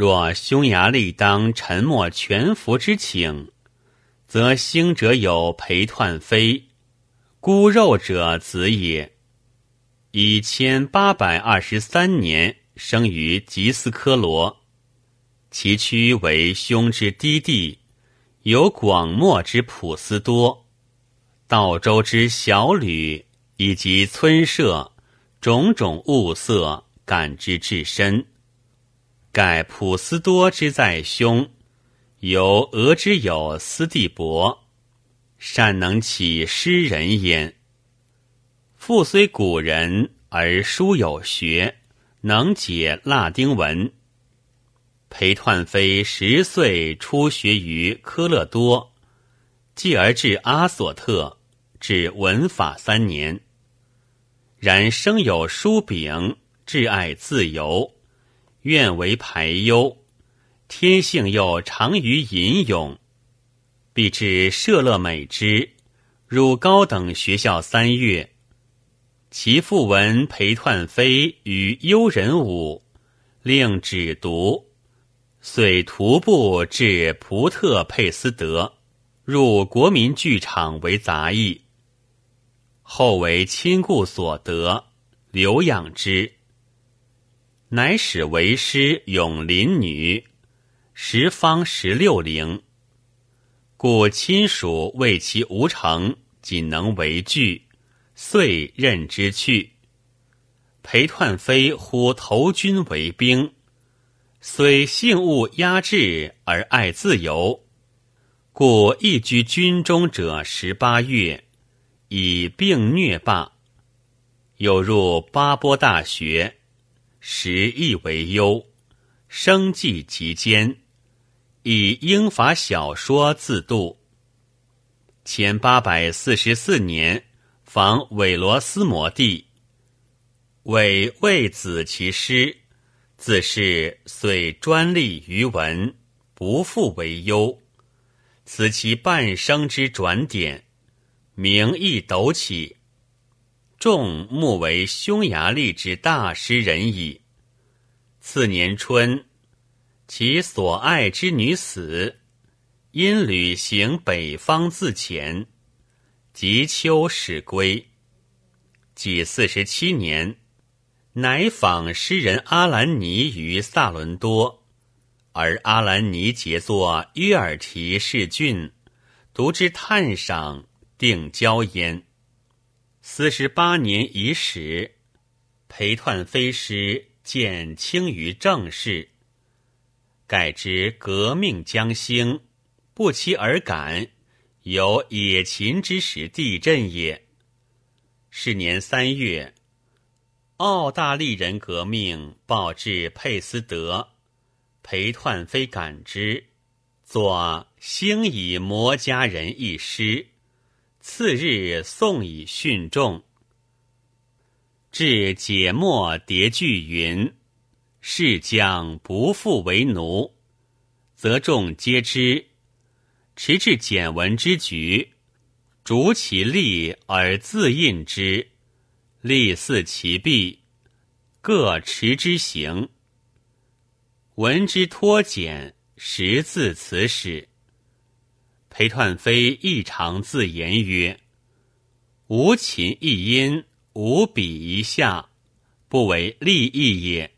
若匈牙利当沉默全服之请，则兴者有裴彖妃，孤肉者子也。以千八百二十三年生于吉斯科罗，其区为兄之低地，有广漠之普斯多，道州之小吕，以及村舍种种物色，感之至深。盖普斯多之在兄，由俄之有斯蒂伯，善能起诗人焉。父虽古人，而书有学，能解拉丁文。裴彖妃十岁初学于科勒多，继而至阿索特，至文法三年。然生有书秉，挚爱自由，愿为排忧，天性又长于吟咏，必至舍勒美之，入高等学校三月。其父闻裴彖妃与幽人舞，令止读，遂徒步至普特佩斯德，入国民剧场为杂役。后为亲故所得，留养之，乃使为师永邻女，十方十六龄，故亲属为其无成，仅能为剧。遂任之去。裴彖妃呼投军为兵，虽性恶压制而爱自由，故一居军中者十八月，以病虐罢。又入巴波大学，时亦为忧，生计极艰，以英法小说自度。前八百四十四年。访韦罗斯摩地，韦为子其师，自是遂专立于文，不复为忧。此其半生之转点，名亦陡起。众目为匈牙利之大诗人矣。次年春，其所爱之女死，因旅行北方自遣。及秋始归，己四十七年，乃访诗人阿兰尼于萨伦多，而阿兰尼杰作约尔提士郡，读之叹赏，定交焉。四十八年已始，裴彖妃诗见轻于政事，盖之革命将兴，不期而感。有野禽之时地震也。是年三月，澳大利人革命报至佩斯德，裴彖妃感之，作《兴以摩家人》一诗。次日送以训众。至解末叠句云：“是将不复为奴，则众皆知。”持至简文之局，逐其利而自印之，利似其弊，各持之行。闻之脱简，识字此始。裴彖妃亦常自言曰：“无琴一音，无笔一下，不为利益也。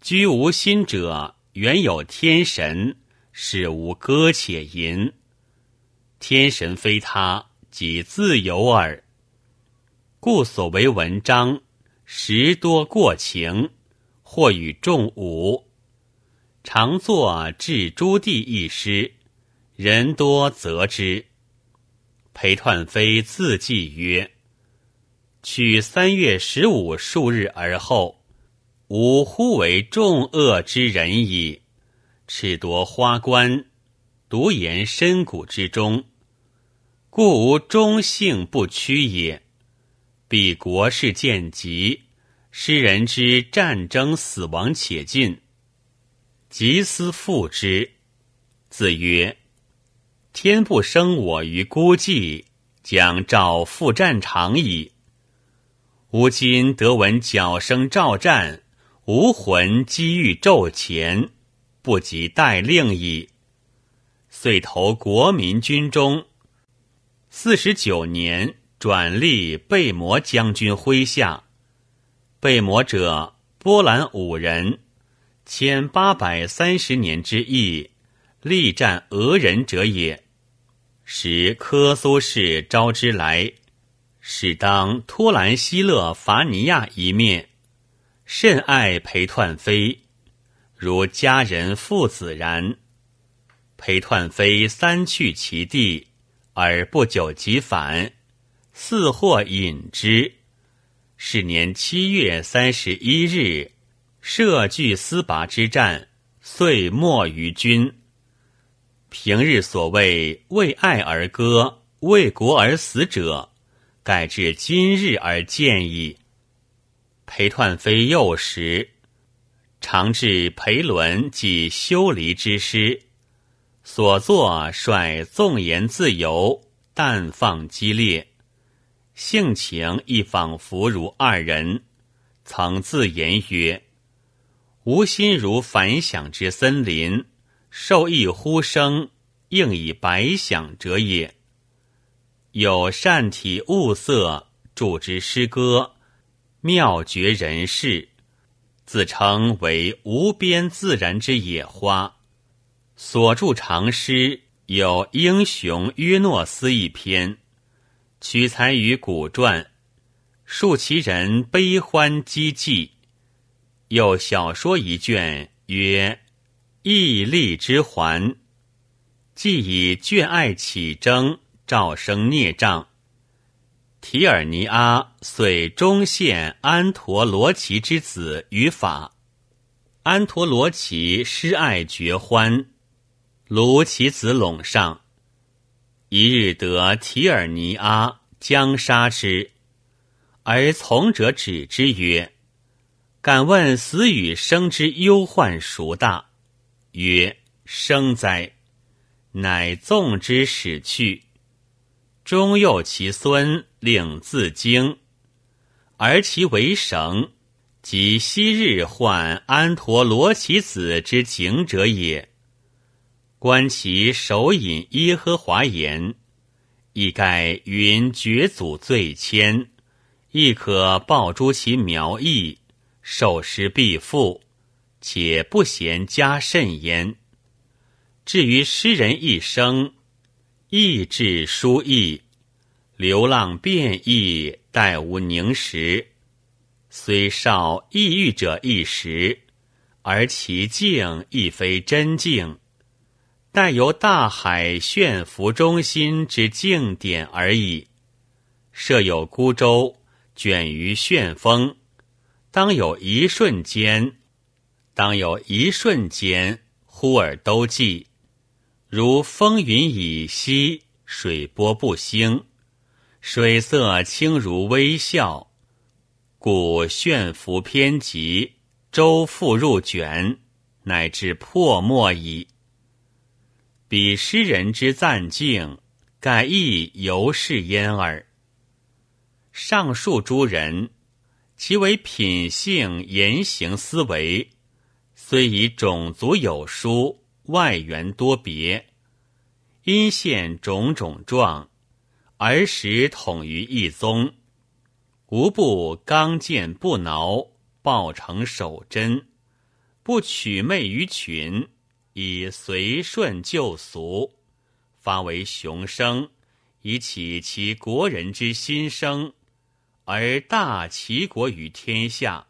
居无心者，原有天神。”是无歌且吟，天神非他，即自由耳。故所为文章，时多过情，或与众舞。常作《致朱棣》一诗，人多责之。裴彖妃自记曰：“取三月十五数日而后，吾忽为众恶之人矣。”赤夺花冠，独言深谷之中，故无忠性不屈也。彼国事渐急，诗人之战争死亡且近，急思复之。子曰：“天不生我于孤寂，将召赴战场矣。吾今得闻角声召战，吾魂积郁骤前。”不及待令矣。遂投国民军中。四十九年，转隶被魔将军麾下。被魔者，波兰五人，千八百三十年之役，力战俄人者也。时科苏氏招之来，使当托兰西勒伐尼亚一面，甚爱裴彖妃，如家人父子然。裴彖妃三去其地，而不久即返，似或引之。是年七月三十一日，设据司拔之战，遂没于军。平日所谓为爱而歌，为国而死者，改至今日而见矣。裴彖妃幼时，常至裴伦及修离之师。所作率纵言自由，淡放激烈，性情亦仿佛如二人。曾自言曰：“吾心如反响之森林，受益呼声，应以百响者也。”有善体物色，著之诗歌，妙绝人世，自称为无边自然之野花。所著长诗有《英雄约诺斯》一篇，取材于古传，述其人悲欢积寂；又小说一卷，曰《义利之环》，既以眷爱起征，赵生孽障。提尔尼阿遂中献安陀罗奇之子于法，安陀罗奇失爱绝欢。卢其子陇上，一日得提尔尼阿将杀之，而从者止之曰：“敢问死与生之忧患孰大？”曰：“生哉！”乃纵之使去。终幼其孙，令自京，而其为绳，即昔日患安陀罗其子之景者也。观其手引耶和华言，亦盖云绝祖罪愆，亦可报诸其苗裔，受师必复，且不嫌加甚焉。至于诗人一生，意志殊异，流浪变异，待无宁时。虽少抑郁者一时，而其境亦非真境。但由大海炫浮中心之静点而已。设有孤舟，卷于旋风，当有一瞬间，当有一瞬间，忽而都寂，如风云已息，水波不兴，水色清如微笑，故炫浮偏急，舟复入卷，乃至破墨矣。彼诗人之赞敬，盖亦犹是焉耳。上述诸人，其为品性言行思维，虽以种族有殊，外缘多别，因现种种状，而实统于一宗，无不刚健不挠，抱成守贞，不取媚于群。以随顺旧俗，发为雄声，以启其国人之心声，而大齐国于天下。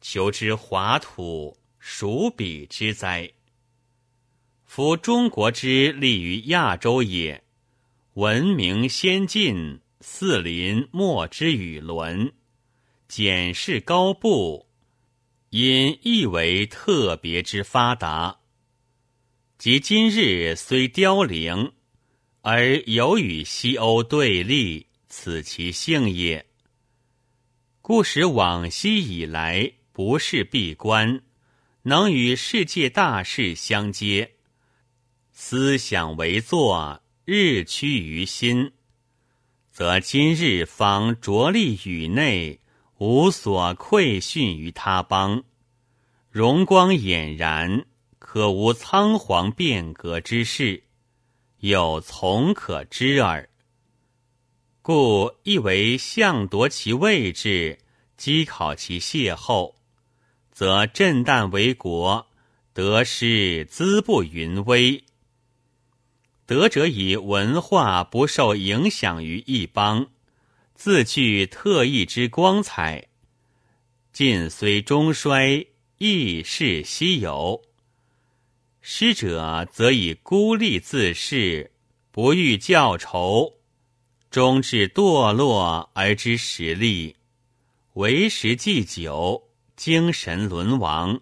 求之华土，孰比之哉？夫中国之立于亚洲也，文明先进，四邻莫之与伦，简氏高布。因亦为特别之发达，即今日虽凋零，而有与西欧对立，此其性也。故使往昔以来不是闭关，能与世界大事相接，思想为作，日趋于心，则今日方着力宇内。无所愧逊于他邦，荣光俨然，可无仓皇变革之事，有从可知耳。故亦为相夺其位置，稽考其邂逅，则震旦为国，得失资不云微。德者以文化不受影响于一邦，自具特异之光彩。晋虽终衰，亦是稀有。师者则以孤立自恃，不欲教仇。终至堕落而知实力，为时既久，精神沦亡。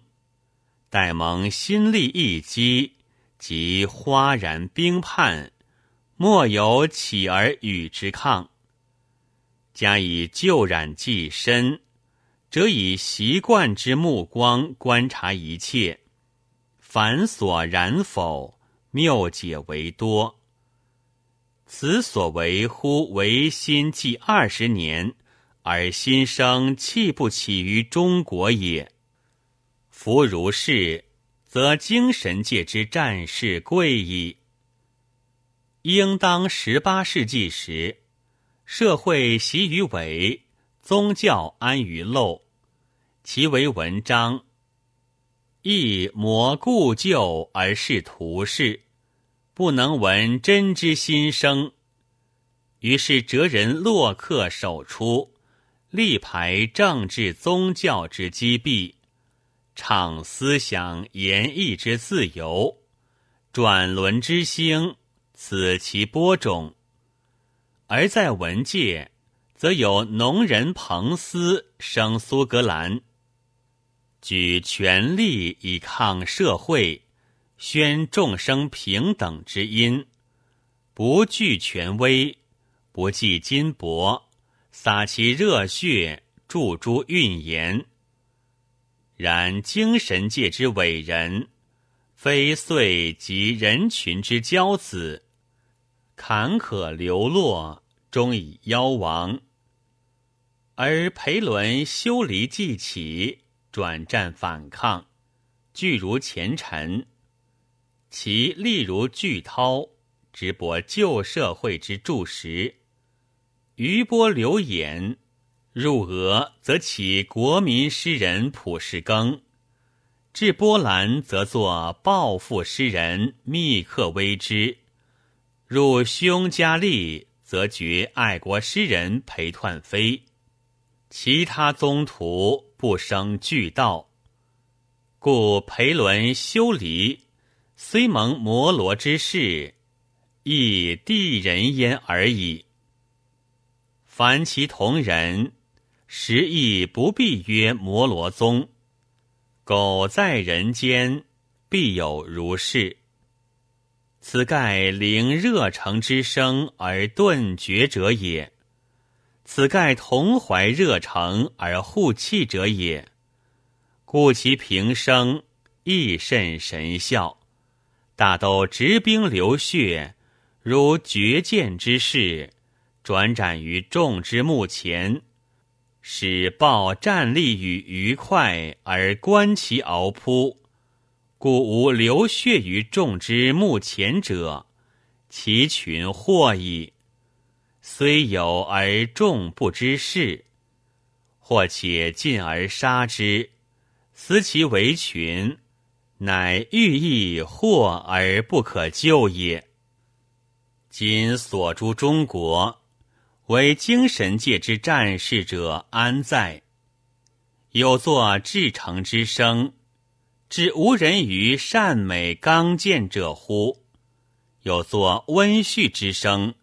待蒙心力一击，即哗然冰叛，莫有起而与之抗。加以旧染既深，则以习惯之目光观察一切，凡所然否，谬解为多。此所为乎维新计二十年，而心生气不起于中国也。夫如是，则精神界之战事贵矣。应当十八世纪时，社会习于伪，宗教安于陋，其为文章，亦磨故旧而是图事。不能闻真之心声，于是哲人洛克首出，力排政治宗教之积弊，倡思想言义之自由，转轮之兴，此其播种。而在文界，则有农人彭斯生苏格兰，举权力以抗社会。宣众生平等之音，不惧权威，不计金帛，洒其热血，注诸运言。然精神界之伟人，非遂及人群之骄子，坎坷流落，终以夭亡。而裴伦修离既起，转战反抗，俱如前尘。其例如巨涛，直博旧社会之柱石；余波流眼，入俄则起国民诗人普世庚；至波兰则作抱负诗人密克微之；入匈加利则绝爱国诗人裴湍飞。其他宗徒不生巨道，故裴伦修离。虽蒙摩罗之事，亦地人焉而已。凡其同人，实亦不必曰摩罗宗。苟在人间，必有如是。此盖灵热诚之生而顿绝者也；此盖同怀热诚而护气者也。故其平生亦甚神效。大都执兵流血，如绝剑之势，转斩于众之目前，使报战力与愉快而观其敖扑，故无流血于众之目前者，其群获矣。虽有而众不知事，或且进而杀之，思其为群。乃欲意祸而不可救也。今所诸中国，为精神界之战士者安在？有作至诚之声，至无人于善美刚健者乎？有作温煦之声，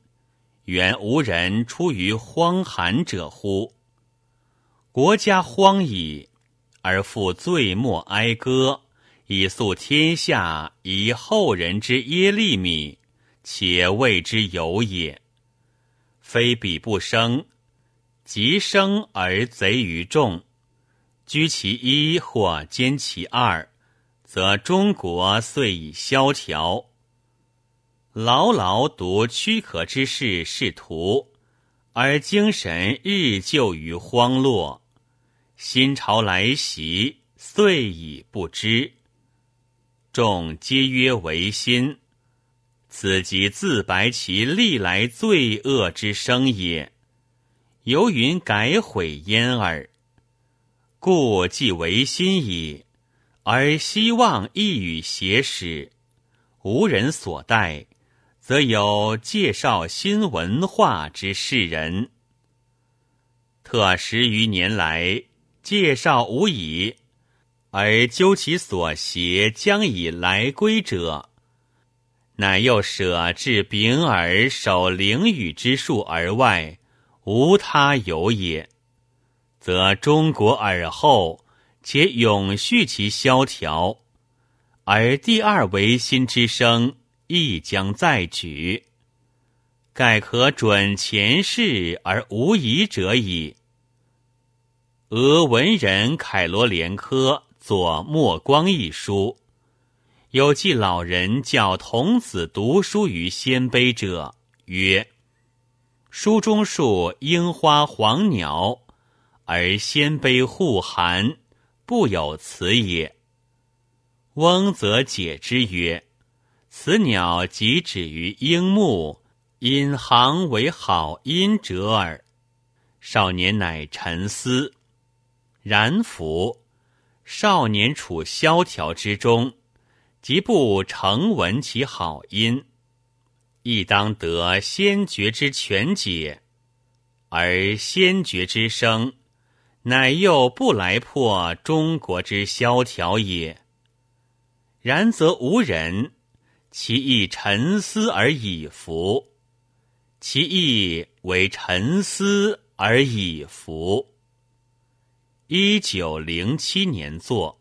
原无人出于荒寒者乎？国家荒矣，而复罪莫哀歌。以诉天下，以后人之耶利米，且谓之有也。非彼不生，即生而贼于众，居其一或兼其二，则中国遂已萧条。牢牢读躯壳之事是徒，而精神日就于荒落。新朝来袭，遂已不知。众皆曰唯心。此即自白其历来罪恶之生也。由云改悔焉耳。故既为心矣，而希望亦与邪使，无人所待，则有介绍新文化之士人。特十余年来，介绍无已，而究其所邪，将以来归者，乃又舍至丙耳守灵语之术而外，无他有也。则中国尔后，且永续其萧条，而第二维新之声亦将再举，盖可准前世而无疑者矣。俄文人凯罗连科作《墨光》一书，有记老人教童子读书于鲜卑者，曰：“书中述樱花黄鸟。”而鲜卑护寒，不有此也。翁则解之曰：“此鸟即止于樱木，因行为好音者耳。”少年乃沉思，然夫少年处萧条之中，即不成闻其好音，亦当得先觉之全解，而先觉之声。乃又不来破中国之萧条也。然则无人，其意沉思而已服；其意为沉思而已服。一九零七年作。